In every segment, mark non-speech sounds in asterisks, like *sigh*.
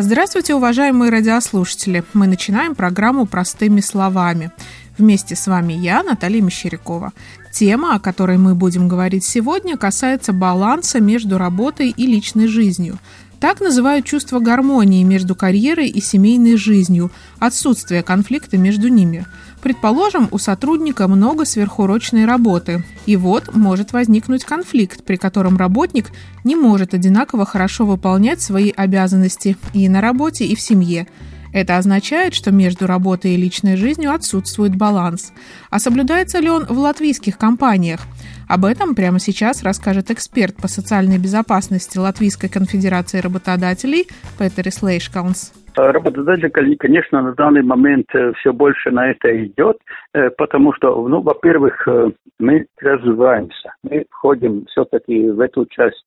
Здравствуйте, уважаемые радиослушатели! Мы начинаем программу «Простыми словами». Вместе с вами я, Наталья Мещерякова. Тема, о которой мы будем говорить сегодня, касается баланса между работой и личной жизнью. Так называют чувство гармонии между карьерой и семейной жизнью, отсутствие конфликта между ними – Предположим, у сотрудника много сверхурочной работы, и вот может возникнуть конфликт, при котором работник не может одинаково хорошо выполнять свои обязанности и на работе, и в семье. Это означает, что между работой и личной жизнью отсутствует баланс. А соблюдается ли он в латвийских компаниях? Об этом прямо сейчас расскажет эксперт по социальной безопасности Латвийской конфедерации работодателей Петер Слейшкаунс. Работодатель, конечно, на данный момент э, все больше на это идет, э, потому что, ну, во-первых, э, мы развиваемся. Мы входим все-таки в эту часть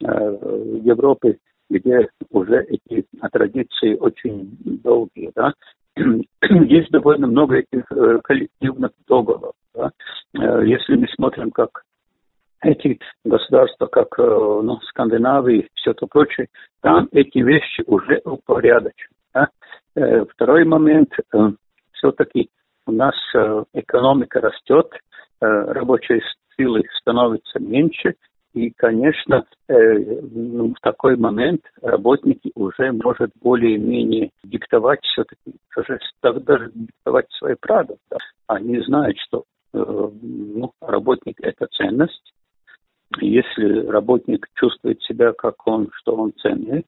Европы, где уже эти традиции очень долгие, да. *clears throat* Есть довольно много этих коллективных договоров. Да? Если мы смотрим, как эти государства, как ну, Скандинавии и все то прочее, там эти вещи уже упорядочены. Да? Э, второй момент, э, все-таки у нас э, экономика растет, рабочей силы становится меньше, и, конечно, ну, в такой момент работники уже может более-менее диктовать все-таки, даже диктовать свои правила. Они знают, что ну, работник – это ценность, если работник чувствует себя как он, что он ценный,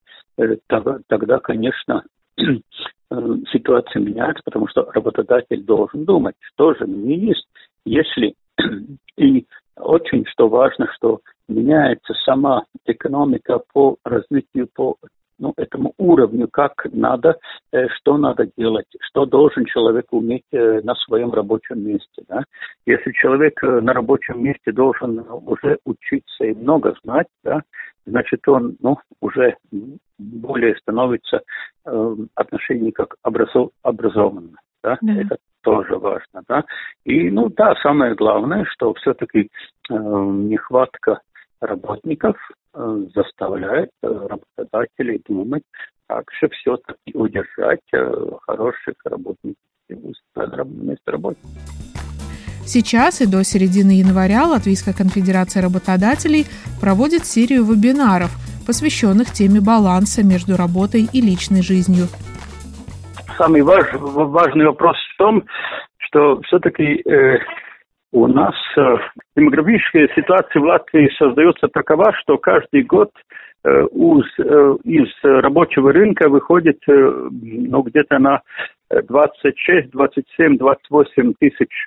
тогда, тогда конечно, *clears throat* Э, ситуация меняется, потому что работодатель должен думать, что же мне есть, если *clears throat* и очень что важно, что меняется сама экономика по развитию, по ну, этому уровню, как надо, э, что надо делать, что должен человек уметь э, на своем рабочем месте. Да? Если человек на рабочем месте должен уже учиться и много знать, да, значит, он ну, уже более становится э, отношение как образов, образованно. Да? Да. Это тоже важно. Да? И, ну да, самое главное, что все-таки э, нехватка работников э, заставляет э, работодателей думать, как же все-таки удержать э, хороших работников работы. Сейчас и до середины января Латвийская конфедерация работодателей проводит серию вебинаров, посвященных теме баланса между работой и личной жизнью. Самый важ, важный вопрос в том, что все-таки э, у нас э, демографическая ситуация в Латвии создается такова, что каждый год э, э, из рабочего рынка выходит ну, где-то на 26, 27, 28 тысяч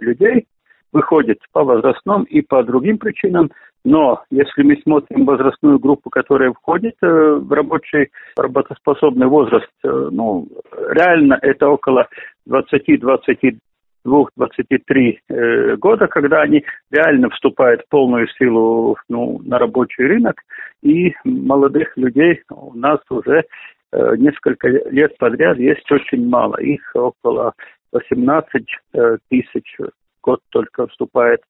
людей выходит по возрастным и по другим причинам. Но если мы смотрим возрастную группу, которая входит в рабочий работоспособный возраст, ну, реально это около 20-22 23 э, года, когда они реально вступают в полную силу ну, на рабочий рынок, и молодых людей у нас уже Э, несколько лет подряд есть очень мало. Их около 18 э, тысяч год только вступает,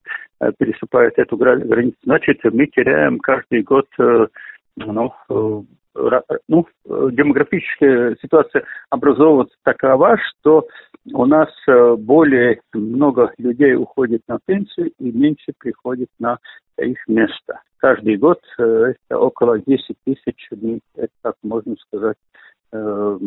переступает эту границу. Значит, мы теряем каждый год ну, ну, демографическая ситуация образовывается такова, что у нас более много людей уходит на пенсию и меньше приходит на их место. Каждый год это около 10 тысяч, это, так можно сказать, э,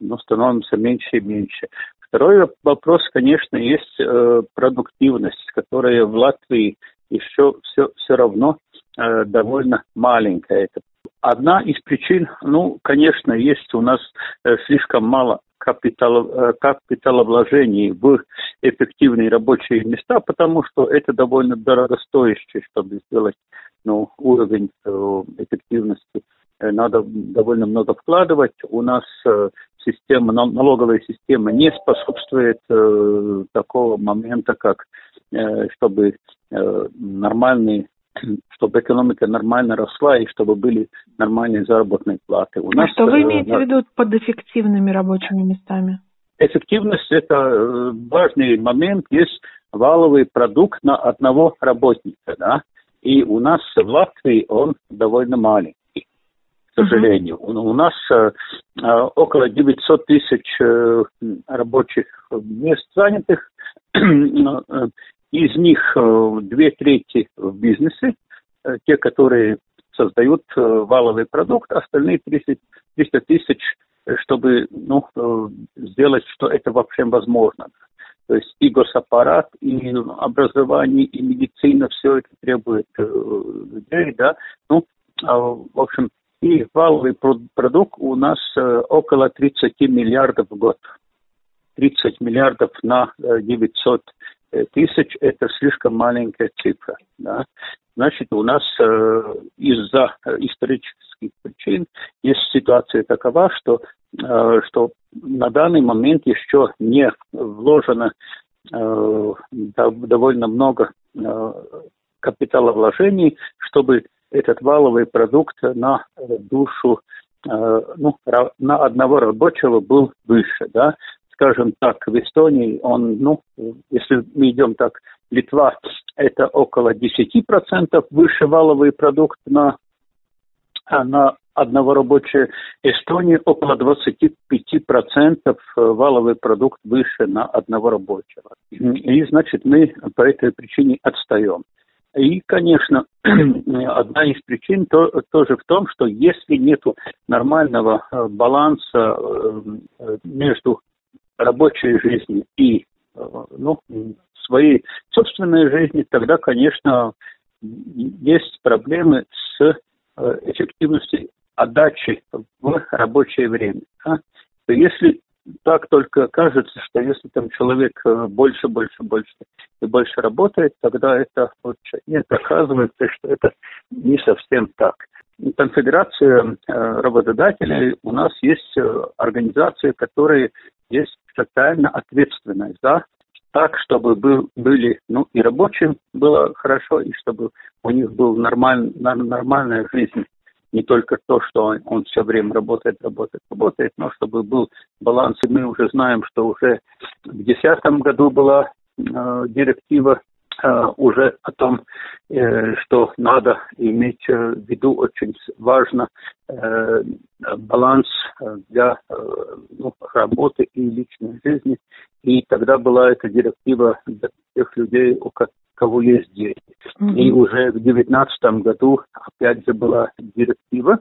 ну, становимся меньше и меньше. Второй вопрос, конечно, есть э, продуктивность, которая в Латвии еще все, все равно э, довольно маленькая. Это одна из причин, ну, конечно, есть у нас э, слишком мало капитал, э, капиталовложений в эффективные рабочие места, потому что это довольно дорогостоящее, чтобы сделать ну, уровень э, эффективности надо довольно много вкладывать. У нас система, налоговая система не способствует такого момента, как чтобы нормальные чтобы экономика нормально росла и чтобы были нормальные заработные платы. У а нас, что вы э, имеете в виду под эффективными рабочими местами? Эффективность – это э, важный момент. Есть валовый продукт на одного работника, да, и у нас в Латвии он довольно маленький к сожалению. Uh-huh. У нас э, около 900 тысяч э, рабочих мест занятых, *clears throat* из них э, две трети в бизнесе, э, те, которые создают э, валовый продукт, остальные 300, 300 тысяч, чтобы ну, сделать, что это вообще возможно. То есть и госаппарат, и образование, и медицина, все это требует людей, да. Ну, а, в общем, и валовый продукт у нас около 30 миллиардов в год. 30 миллиардов на 900 э, тысяч – это слишком маленькая цифра. Да? Значит, у нас э, из-за исторических причин есть ситуация такова, что, э, что на данный момент еще не вложено э, довольно много э, капиталовложений, чтобы этот валовый продукт на душу э, ну, на одного рабочего был выше, да, скажем так, в Эстонии он, ну, если мы идем так, Литва это около 10% выше валовый продукт на, на одного рабочего, Эстония около 25% валовый продукт выше на одного рабочего. И, значит, мы по этой причине отстаем. И, конечно, *clears throat* одна из причин то, тоже в том, что если нет нормального э, баланса э, между рабочей жизнью и ну, своей собственной жизнью, тогда, конечно, есть проблемы с э, эффективностью отдачи в рабочее время. А? Если так только кажется, что если там человек э, больше, больше, больше и больше работает, тогда это лучше. Нет, оказывается, что это не совсем так. Конфедерация э, работодателей у нас есть э, организации, которые есть социально ответственные за так, чтобы был, были, ну, и рабочим было хорошо, и чтобы у них была нормаль, нормальная жизнь не только то, что он, он все время работает, работает, работает, но чтобы был баланс. И мы уже знаем, что уже в 2010 году была э, директива уже о том, э, что надо иметь в виду очень важно э, баланс для э, ну, работы и личной жизни. И тогда была эта директива для тех людей, у, кого есть дети. Mm-hmm. И уже в 2019 году опять же была директива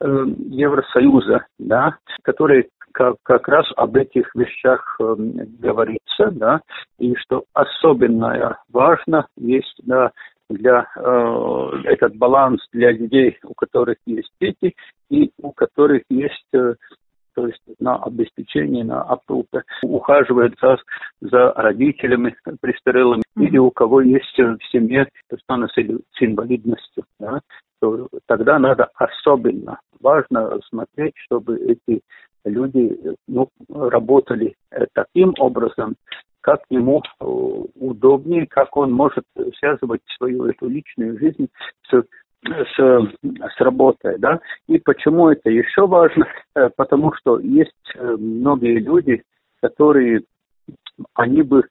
э, Евросоюза, да, которая как, как раз об этих вещах э, говорится, да, и что особенно важно есть да, для э, этот баланс для людей, у которых есть дети и у которых есть э, то есть на обеспечение, на опрука, ухаживает за, за родителями престарелыми, mm-hmm. или у кого есть в семье персона с, с инвалидностью, да, то тогда надо особенно важно смотреть, чтобы эти люди ну, работали таким образом, как ему удобнее, как он может связывать свою эту личную жизнь с с, с работой, да. И почему это еще важно? Э, потому что есть э, многие люди, которые, они бы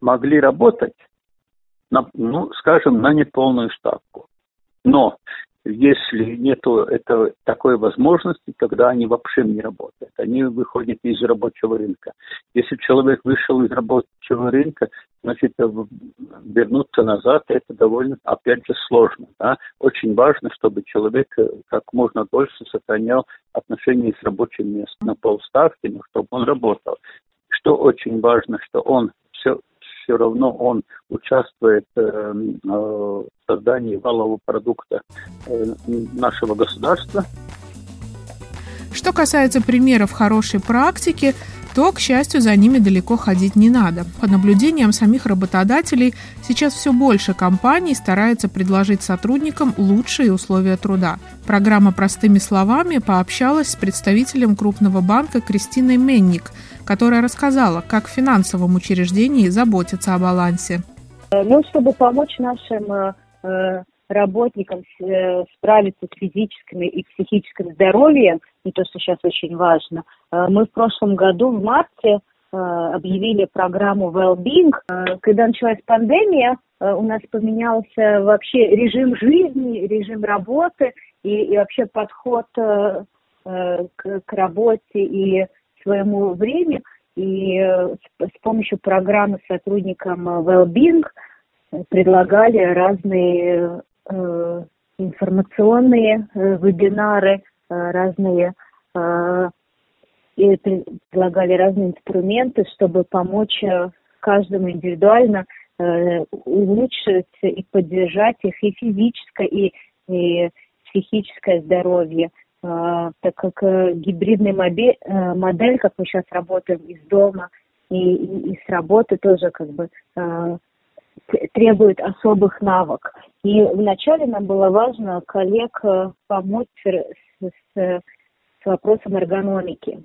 могли работать, на, ну, скажем, на неполную ставку. Но если нет такой возможности, тогда они вообще не работают. Они выходят из рабочего рынка. Если человек вышел из рабочего рынка, значит, э, вернуться назад, это довольно, опять же, сложно. Да? Очень важно, чтобы человек э, как можно дольше сохранял отношения с рабочим местом на полставки, но чтобы он работал. Что очень важно, что он все, все равно он участвует э, э, в создании валового продукта э, нашего государства. Что касается примеров хорошей практики, то, к счастью, за ними далеко ходить не надо. По наблюдениям самих работодателей, сейчас все больше компаний старается предложить сотрудникам лучшие условия труда. Программа «Простыми словами» пообщалась с представителем крупного банка Кристиной Менник, которая рассказала, как в финансовом учреждении заботиться о балансе. Ну, чтобы помочь нашим э, э, работникам э, справиться с физическим и психическим здоровьем, и то, что сейчас очень важно, э, мы в прошлом году, в марте, э, объявили программу Wellbeing. Когда началась пандемия, у нас поменялся вообще режим жизни, режим работы и, и вообще подход к, к работе и своему времени. И с, с помощью программы сотрудникам Wellbeing предлагали разные Э, информационные э, вебинары, э, разные и предлагали разные инструменты, чтобы помочь каждому индивидуально улучшить и поддержать их и физическое, и, и психическое здоровье. Так как гибридная модель, как мы сейчас работаем из дома и, и, и с работы тоже как бы требует особых навык. И вначале нам было важно коллег э, помочь с, с, с вопросом эргономики,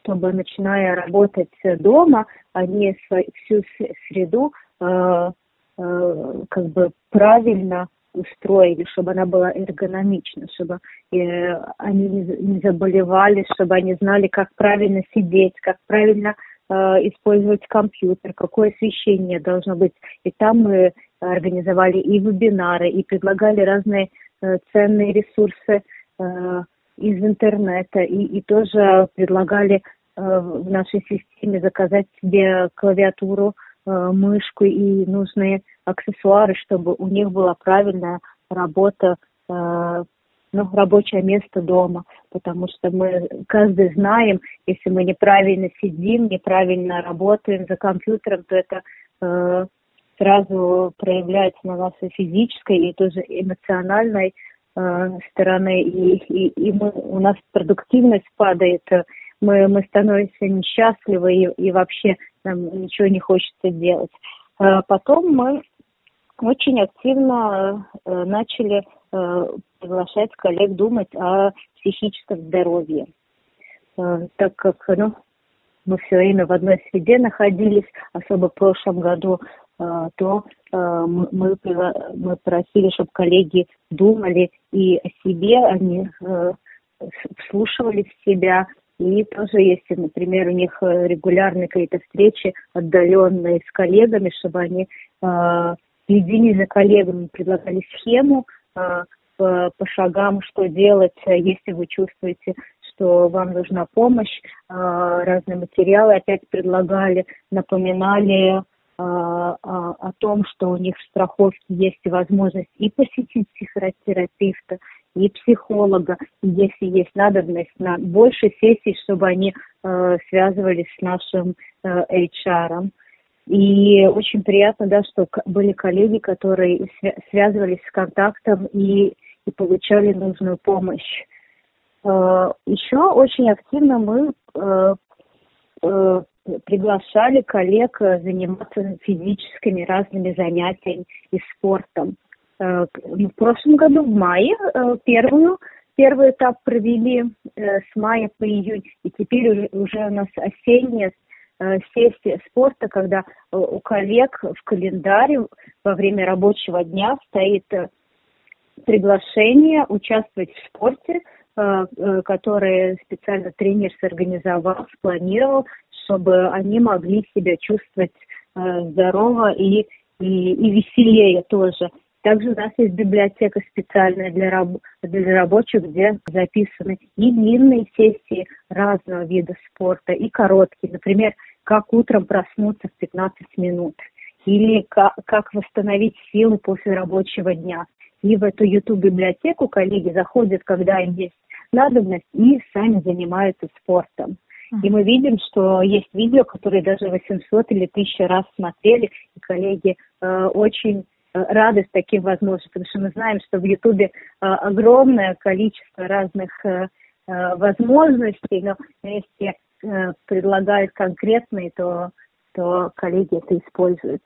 чтобы, начиная работать дома, они всю среду э, э, как бы правильно устроили, чтобы она была эргономична, чтобы э, они не, заболевали, чтобы они знали, как правильно сидеть, как правильно э, использовать компьютер, какое освещение должно быть. И там мы организовали и вебинары, и предлагали разные э, ценные ресурсы э, из интернета, и, и тоже предлагали э, в нашей системе заказать себе клавиатуру, мышку и нужные аксессуары, чтобы у них была правильная работа, ну, рабочее место дома, потому что мы каждый знаем, если мы неправильно сидим, неправильно работаем за компьютером, то это сразу проявляется на нашей физической и тоже эмоциональной э, стороны, и, и, и мы, у нас продуктивность падает, мы, мы становимся несчастливы, и, и вообще нам ничего не хочется делать. Потом мы очень активно э, начали э, приглашать коллег думать о психическом здоровье, э, так как ну, мы все время в одной среде находились, особо в прошлом году то мы, мы просили, чтобы коллеги думали и о себе, они вслушивались в себя. И тоже, если, например, у них регулярные какие-то встречи отдаленные с коллегами, чтобы они за коллегами, предлагали схему по, по шагам, что делать, если вы чувствуете, что вам нужна помощь, разные материалы опять предлагали, напоминали а, о том, что у них в страховке есть возможность и посетить психотерапевта, и психолога, если есть надобность на больше сессий, чтобы они э, связывались с нашим э, HR. И очень приятно, да, что были коллеги, которые связывались с контактом и, и получали нужную помощь. Э, еще очень активно мы э, э, приглашали коллег заниматься физическими разными занятиями и спортом. Э, в прошлом году, в мае, первую, первый этап провели с мая по июнь, и теперь уже у нас осенняя сессия спорта, когда у коллег в календаре во время рабочего дня стоит приглашение участвовать в спорте, которое специально тренер сорганизовал, спланировал, чтобы они могли себя чувствовать э, здорово и, и, и веселее тоже. Также у нас есть библиотека специальная для, раб, для рабочих, где записаны и длинные сессии разного вида спорта, и короткие. Например, как утром проснуться в 15 минут, или как, восстановить силы после рабочего дня. И в эту YouTube-библиотеку коллеги заходят, когда им есть надобность, и сами занимаются спортом. И мы видим, что есть видео, которые даже 800 или 1000 раз смотрели, и коллеги э, очень рады с таким возможностью, потому что мы знаем, что в Ютубе э, огромное количество разных э, э возможностей, но если э, предлагает конкретные, то, то коллеги это используют.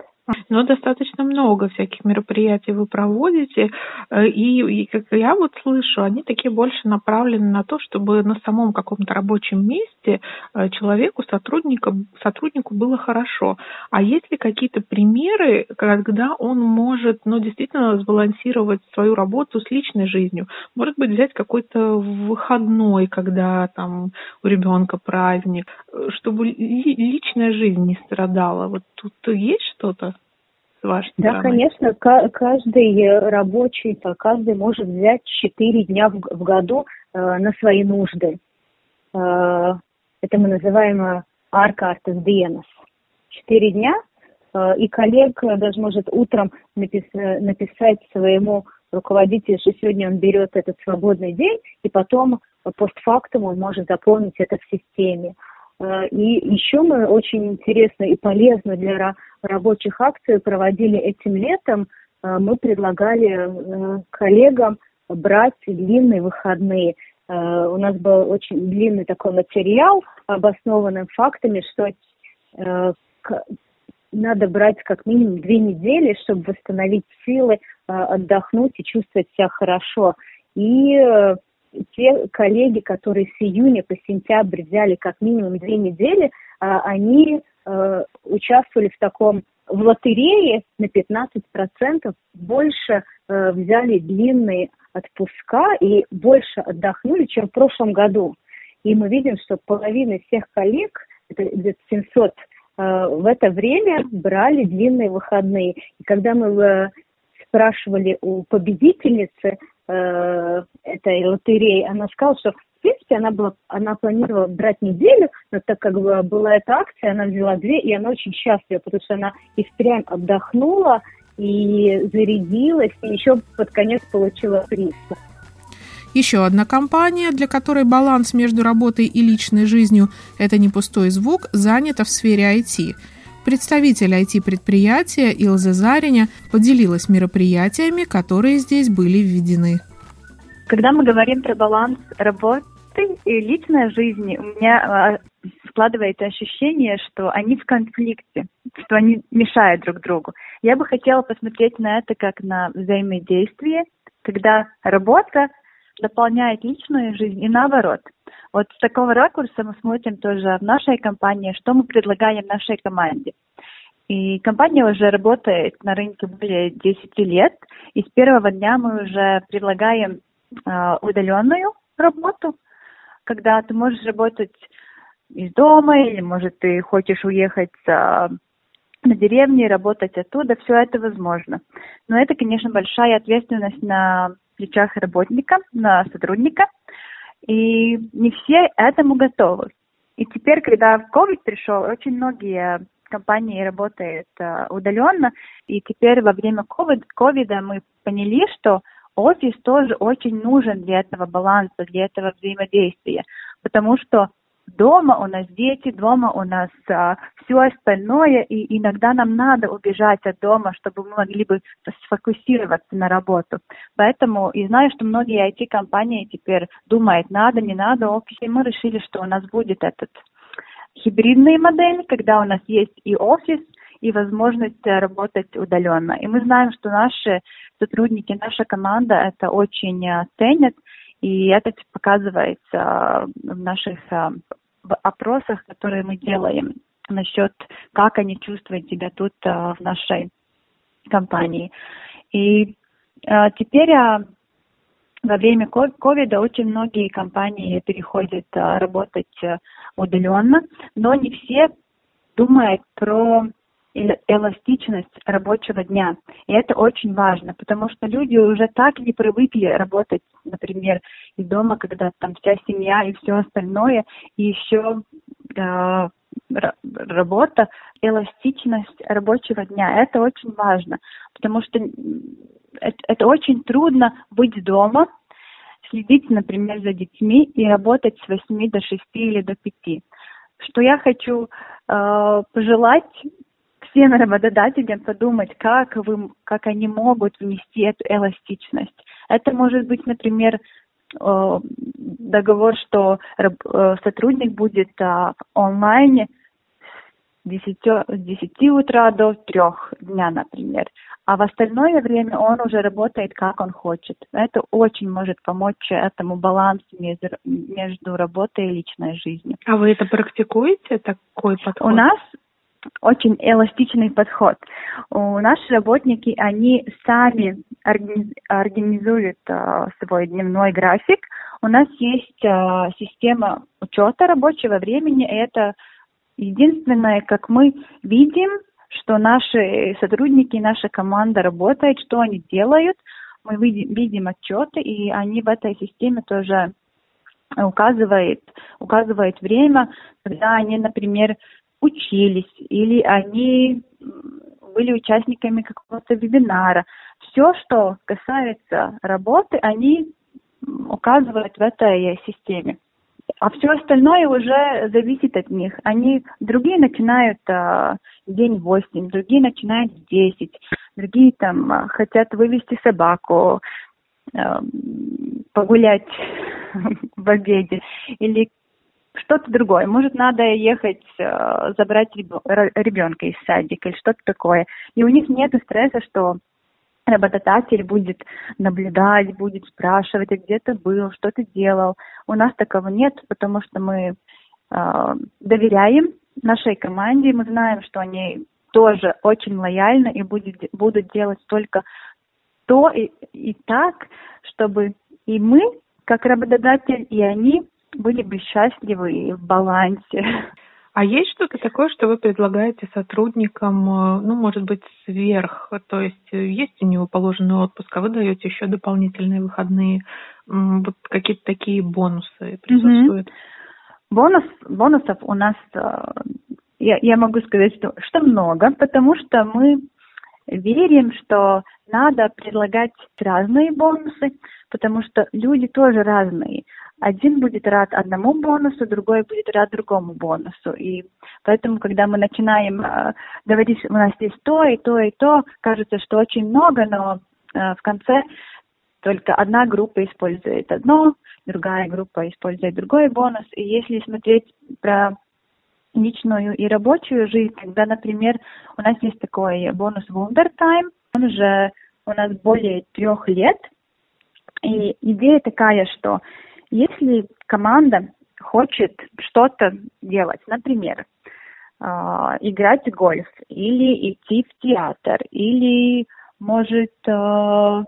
Но достаточно много всяких мероприятий вы проводите, э, и, и как я вот слышу, они такие больше направлены на то, чтобы на самом каком-то рабочем месте э, человеку, сотруднику, сотруднику было хорошо. А есть ли какие-то примеры, когда он может, ну, действительно сбалансировать свою работу с личной жизнью? Может быть, взять какой-то выходной, когда там у ребенка праздник, э, чтобы личная жизнь не страдала. Вот тут есть что-то? Вашей Да, стороны? конечно, каждый рабочий, каждый может взять 4 дня в, в году э, на свои нужды. Э, это мы называем э, арка артес диенос. 4 дня, э, и коллег даже может утром напис, написать своему руководителю, что сегодня он берет этот свободный день, и потом постфактум он может заполнить это в системе. Э, и еще мы очень интересно и полезно для рабочих акций проводили этим летом. Э, мы предлагали э, коллегам брать длинные выходные. У нас был очень длинный такой материал, обоснованным фактами, что надо брать как минимум две недели, чтобы восстановить силы, отдохнуть и чувствовать себя хорошо. И те коллеги, которые с июня по сентябрь взяли как минимум две недели, они э, участвовали в таком в лотерее на 15% больше э, взяли длинные отпуска и больше отдохнули, чем в прошлом году. И мы видим, что половина всех коллег, это где-то 700, э, в это время брали длинные выходные. И когда мы спрашивали у победительницы, э, этой лотереи, она сказала, что принципе она, была, она планировала брать неделю, но так как была эта акция, она взяла две, и она очень счастлива, потому что она и впрямь отдохнула, и зарядилась, и еще под конец получила приз. Еще одна компания, для которой баланс между работой и личной жизнью – это не пустой звук, занята в сфере IT – Представитель IT-предприятия Илза Зариня поделилась мероприятиями, которые здесь были введены. Когда мы говорим про баланс работы и личной жизни, у меня а, складывается ощущение, что они в конфликте, что они мешают друг другу. Я бы хотела посмотреть на это как на взаимодействие, когда работа дополняет личную жизнь и наоборот. Вот с такого ракурса мы смотрим тоже в нашей компании, что мы предлагаем нашей команде. И компания уже работает на рынке более 10 лет, и с первого дня мы уже предлагаем э, удаленную работу, когда ты можешь работать из дома, или, может, ты хочешь уехать э, на деревню и работать оттуда, все это возможно. Но это, конечно, большая ответственность на плечах работника, на сотрудника, и не все этому готовы. И теперь, когда COVID пришел, очень многие компании работают uh, удаленно, и теперь во время COVID мы поняли, что офис тоже очень нужен для этого баланса, для этого взаимодействия, потому что дома у нас дети, дома у нас а, все остальное, и иногда нам надо убежать от дома, чтобы мы могли бы сфокусироваться на работу. Поэтому, и знаю, что многие IT-компании теперь думают, надо, не надо офис, и мы решили, что у нас будет этот гибридная модель, когда у нас есть и офис, и возможность работать удаленно. И мы знаем, что наши сотрудники, наша команда это очень а, ценят, и это показывается в наших опросах, которые мы делаем насчет, как они чувствуют себя тут в нашей компании. И теперь во время ковида очень многие компании переходят работать удаленно, но не все думают про эластичность рабочего дня. И это очень важно, потому что люди уже так не привыкли работать, например, из дома, когда там вся семья и все остальное, и еще э, работа, эластичность рабочего дня. Это очень важно, потому что это, это очень трудно быть дома, следить, например, за детьми и работать с 8 до 6 или до 5. Что я хочу э, пожелать всем работодателям подумать, как, вы, как они могут внести эту эластичность. Это может быть, например, договор, что сотрудник будет в онлайне с 10, с 10 утра до 3 дня, например а в остальное время он уже работает как он хочет. Это очень может помочь этому балансу между, между работой и личной жизнью. А вы это практикуете, такой подход? У нас очень эластичный подход. У наши работники, они сами организуют uh, свой дневной график. У нас есть uh, система учета рабочего времени. Это единственное, как мы видим, что наши сотрудники, наша команда работает, что они делают. Мы видим, видим отчеты, и они в этой системе тоже указывают, указывают время, когда они, например, учились, или они были участниками какого-то вебинара. Все, что касается работы, они указывают в этой системе. А все остальное уже зависит от них. Они, другие начинают а, день в 8, другие начинают в 10, другие там а, хотят вывести собаку, а, погулять *laughs* в обеде или что-то другое. Может, надо ехать а, забрать ребенка из садика или что-то такое. И у них нет стресса, что работодатель будет наблюдать, будет спрашивать, а где ты был, что ты делал. У нас такого нет, потому что мы э, доверяем нашей команде, мы знаем, что они тоже очень лояльны и будет, будут делать только то и, и так, чтобы и мы, как работодатель, и они были бы счастливы и в балансе. А есть что-то такое, что вы предлагаете сотрудникам, э, ну, может быть, сверх, то есть э, есть у него положенный отпуск, а вы даете еще дополнительные выходные, вот какие-то такие бонусы присутствуют? Mm-hmm. Бонус, бонусов у нас, э, я, я могу сказать, что, что много, потому что мы верим, что надо предлагать разные бонусы, потому что люди тоже разные один будет рад одному бонусу, другой будет рад другому бонусу. И поэтому, когда мы начинаем э, говорить, у нас есть то и то и то, кажется, что очень много, но э, в конце только одна группа использует одно, другая группа использует другой бонус. И если смотреть про личную и рабочую жизнь, когда, например, у нас есть такой бонус Time, он уже у нас более трех лет, и идея такая, что если команда хочет что-то делать, например, а, играть в гольф или идти в театр или может а,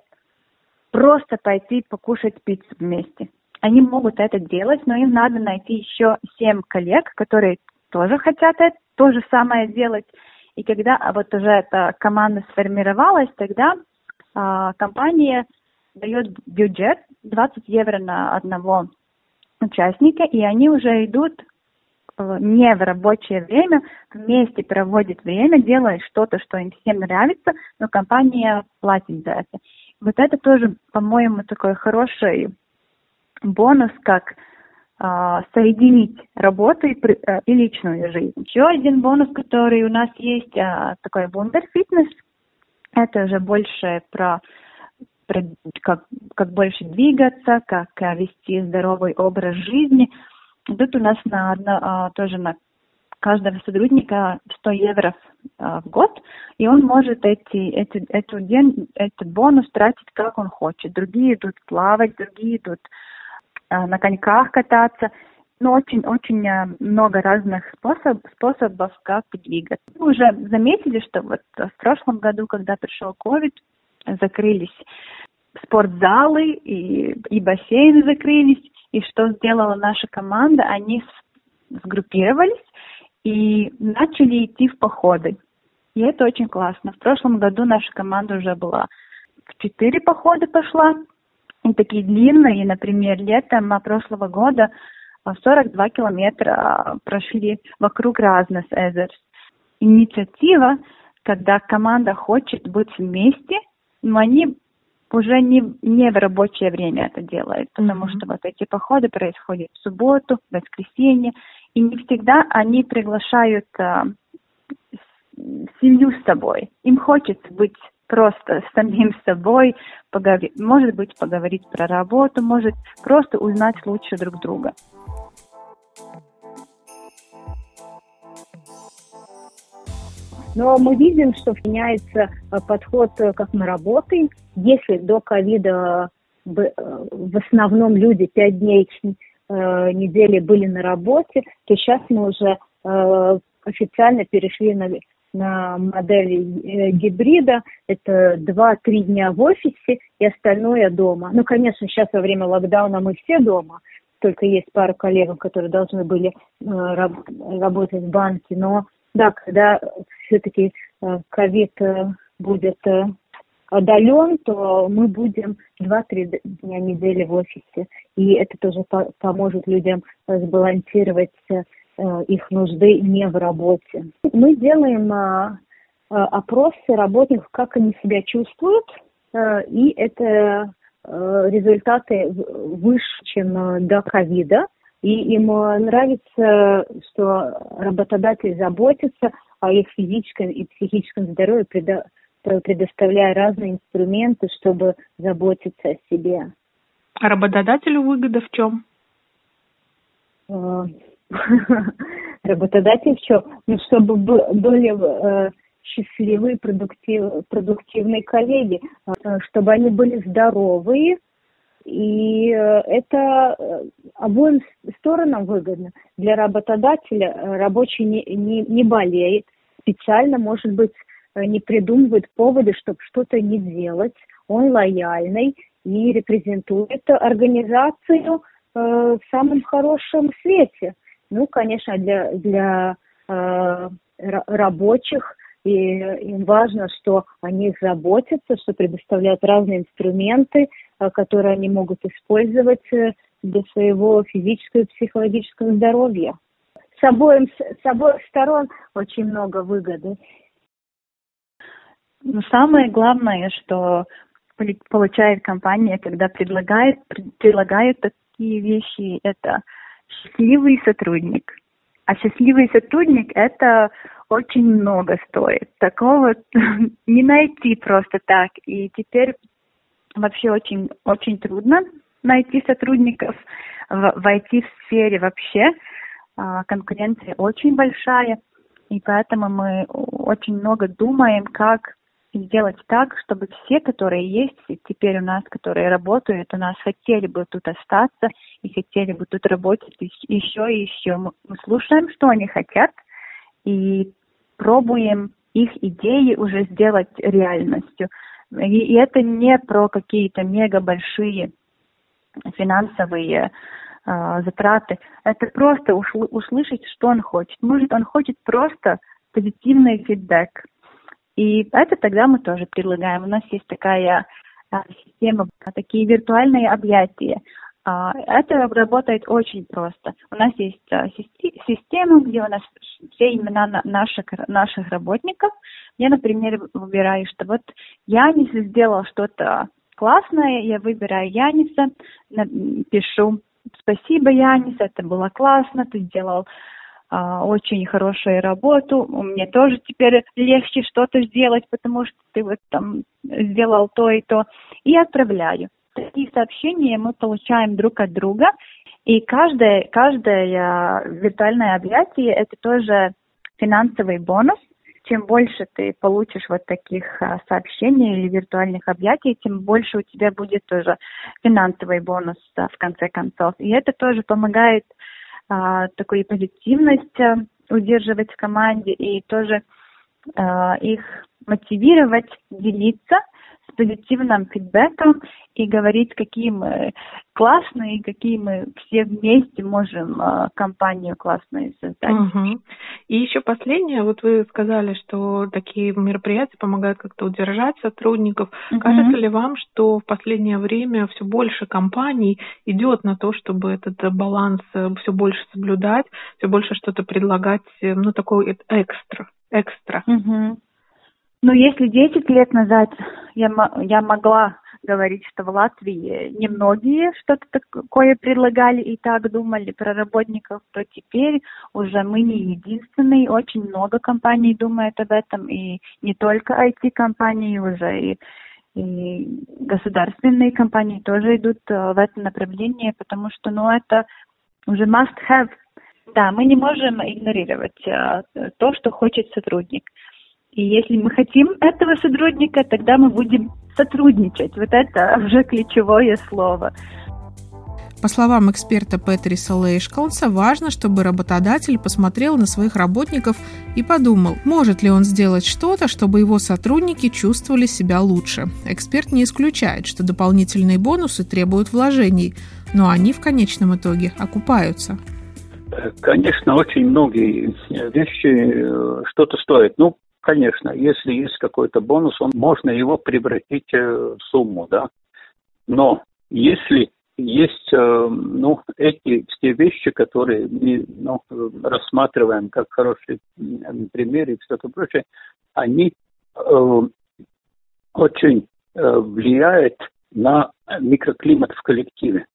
просто пойти покушать пиццу вместе. Они могут это делать, но им надо найти еще семь коллег, которые тоже хотят это, то же самое делать. И когда вот уже эта команда сформировалась, тогда а, компания дает бюджет 20 евро на одного участника, и они уже идут э, не в рабочее время, вместе проводят время, делают что-то, что им всем нравится, но компания платит за это. Вот это тоже, по-моему, такой хороший бонус, как э, соединить работу и, э, и личную жизнь. Еще один бонус, который у нас есть, э, такой Wonder Fitness. Это уже больше про как, как больше двигаться, как э, вести здоровый образ жизни. Тут у нас на одно, а, тоже на каждого сотрудника 100 евро а, в год, и он может эти, эти, эту день, этот бонус тратить как он хочет. Другие идут плавать, другие идут а, на коньках кататься. Ну, очень-очень много разных способ, способов, как двигаться. Мы уже заметили, что вот в прошлом году, когда пришел COVID, закрылись спортзалы и, и бассейны закрылись. И что сделала наша команда? Они сгруппировались и начали идти в походы. И это очень классно. В прошлом году наша команда уже была в четыре похода пошла. И такие длинные, например, летом прошлого года 42 километра прошли вокруг разных озер. Инициатива, когда команда хочет быть вместе, но они уже не, не в рабочее время это делают, потому mm-hmm. что вот эти походы происходят в субботу, в воскресенье, и не всегда они приглашают а, семью с собой. Им хочется быть просто с самим собой, поговорить, может быть, поговорить про работу, может просто узнать лучше друг друга. Но мы видим, что меняется э, подход, э, как мы работаем. Если до ковида э, в основном люди пять дней недели были на работе, то сейчас мы уже официально перешли на, на модель гибрида. Это 2-3 дня в офисе и остальное дома. Ну, конечно, сейчас во время локдауна мы все дома, только есть пара коллег, которые должны были работать в банке, но да, когда все-таки э, ковид э, будет э, удален, то мы будем 2-3 дня недели в офисе. И это тоже поможет людям сбалансировать их нужды не в работе. Мы делаем опросы работников, как они себя чувствуют, и это результаты выше, чем до ковида. И им э, нравится, что работодатель заботится о их физическом и психическом здоровье, предоставляя разные инструменты, чтобы заботиться о себе. А работодателю выгода в чем? Э, *laughs* работодатель чем? Ну, чтобы были э, счастливые, продуктив, продуктивные коллеги, чтобы они были здоровые, и э, это э, обоим сторонам выгодно. Для работодателя э, рабочий не, не, не болеет, специально, может быть, не придумывает поводы, чтобы что-то не делать. Он лояльный и репрезентует организацию э, в самом хорошем свете. Ну, конечно, для, для э, рабочих и им важно, что о них заботятся, что предоставляют разные инструменты, э, которые они могут использовать э, для своего физического и психологического здоровья. С обоим, с обоих сторон очень много выгоды. Но самое главное, что получает компания, когда предлагает, предлагает такие вещи, это счастливый сотрудник. А счастливый сотрудник – это очень много стоит. Такого *laughs* не найти просто так. И теперь вообще очень, очень трудно найти сотрудников в, в IT-сфере вообще. А, конкуренция очень большая, и поэтому мы очень много думаем, как сделать так, чтобы все, которые есть теперь у нас, которые работают, у нас хотели бы тут остаться и хотели бы тут работать еще и еще. Мы слушаем, что они хотят, и пробуем их идеи уже сделать реальностью. И, и это не про какие-то мега большие финансовые э, затраты. Это просто услышать, что он хочет. Может, он хочет просто позитивный фидбэк. И это тогда мы тоже предлагаем. У нас есть такая э, система, такие виртуальные объятия. А, это работает очень просто. У нас есть а, система, где у нас все имена наших, наших работников. Я, например, выбираю, что вот Янис сделал что-то классное, я выбираю Яниса, пишу «Спасибо, Янис, это было классно, ты сделал а, очень хорошую работу, мне тоже теперь легче что-то сделать, потому что ты вот там сделал то и то». И отправляю такие сообщения мы получаем друг от друга, и каждое, каждое виртуальное объятие – это тоже финансовый бонус. Чем больше ты получишь вот таких а, сообщений или виртуальных объятий, тем больше у тебя будет тоже финансовый бонус в конце концов. И это тоже помогает а, такую позитивность а, удерживать в команде и тоже а, их мотивировать делиться – с позитивным фидбэком и говорить, какие мы классные, какие мы все вместе можем э, компанию классную создать. Угу. И еще последнее, вот вы сказали, что такие мероприятия помогают как-то удержать сотрудников. Угу. Кажется ли вам, что в последнее время все больше компаний идет на то, чтобы этот баланс э, все больше соблюдать, все больше что-то предлагать, э, ну такой экстра, экстра? Угу. Ну, если 10 лет назад я, я могла говорить, что в Латвии немногие что-то такое предлагали и так думали про работников, то теперь уже мы не единственные, очень много компаний думают об этом, и не только IT-компании уже, и и государственные компании тоже идут э, в это направление, потому что, ну, это уже must have. Да, мы не можем игнорировать э, то, что хочет сотрудник. И если мы хотим этого сотрудника, тогда мы будем сотрудничать. Вот это уже ключевое слово. По словам эксперта Петриса Лейшкалса, важно, чтобы работодатель посмотрел на своих работников и подумал, может ли он сделать что-то, чтобы его сотрудники чувствовали себя лучше. Эксперт не исключает, что дополнительные бонусы требуют вложений, но они в конечном итоге окупаются. Конечно, очень многие вещи э, что-то стоят. Ну, конечно, если есть какой-то бонус, он можно его превратить э, в сумму, да. Но если есть э, ну, эти все вещи, которые мы ну, рассматриваем как хорошие примеры и что-то прочее, они э, очень э, влияют на микроклимат в коллективе.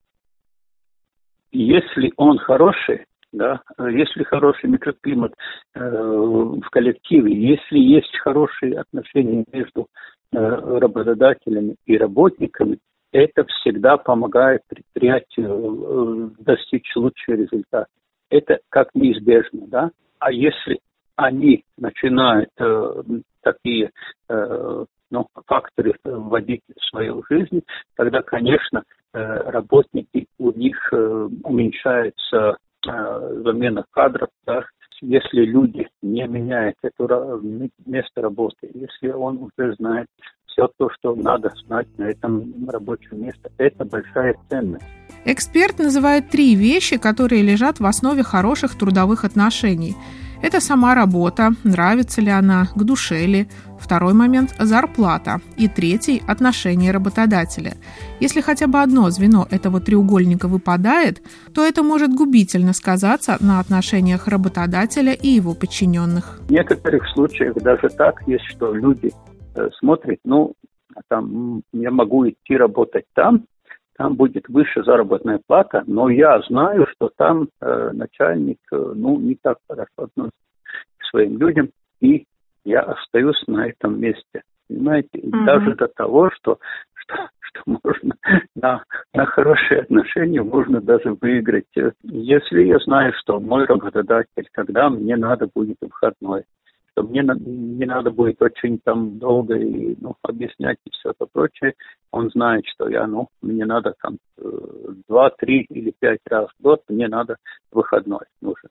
Если он хороший, да, если хороший микроклимат э, в коллективе, если есть хорошие отношения между э, работодателями и работниками, это всегда помогает предприятию э, достичь лучший результат. Это как неизбежно, да? А если они начинают э, такие э, ну, факторы вводить в свою жизнь, тогда, конечно, э, работники, у них э, уменьшается э, замена кадров, да, если люди не меняют это место работы, если он уже знает все то, что надо знать на этом рабочем месте. Это большая ценность. Эксперт называет три вещи, которые лежат в основе хороших трудовых отношений. Это сама работа, нравится ли она, к душе ли. Второй момент – зарплата. И третий – отношение работодателя. Если хотя бы одно звено этого треугольника выпадает, то это может губительно сказаться на отношениях работодателя и его подчиненных. В некоторых случаях даже так есть, что люди Э, смотрит, ну, там, я могу идти работать там, там будет выше заработная плата, но я знаю, что там э, начальник, э, ну, не так хорошо относится к своим людям, и я остаюсь на этом месте. Понимаете, mm-hmm. даже до того, что, что, что можно на, на хорошие отношения можно даже выиграть. Если я знаю, что мой работодатель, когда мне надо будет выходной, что мне не надо будет очень там долго и, ну, объяснять и все это прочее. Он знает, что я, ну, мне надо там э, два, три или пять раз в год, мне надо выходной нужен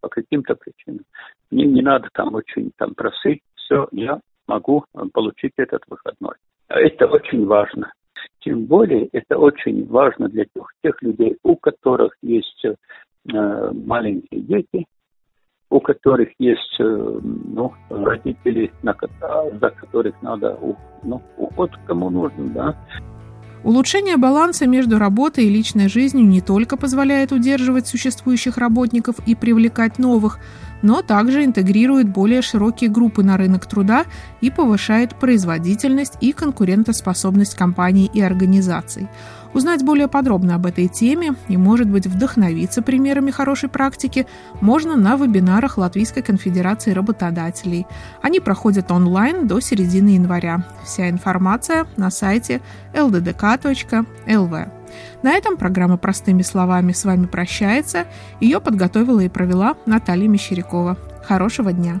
по каким-то причинам. Мне не надо там очень там просить, все, я могу э, получить этот выходной. Это очень важно. Тем более это очень важно для тех, тех людей, у которых есть э, маленькие дети, у которых есть э, ну, родители, на, за которых надо ну, уход кому нужен, да. Улучшение баланса между работой и личной жизнью не только позволяет удерживать существующих работников и привлекать новых, но также интегрирует более широкие группы на рынок труда и повышает производительность и конкурентоспособность компаний и организаций. Узнать более подробно об этой теме и, может быть, вдохновиться примерами хорошей практики можно на вебинарах Латвийской конфедерации работодателей. Они проходят онлайн до середины января. Вся информация на сайте lddk.lv. На этом программа «Простыми словами» с вами прощается. Ее подготовила и провела Наталья Мещерякова. Хорошего дня!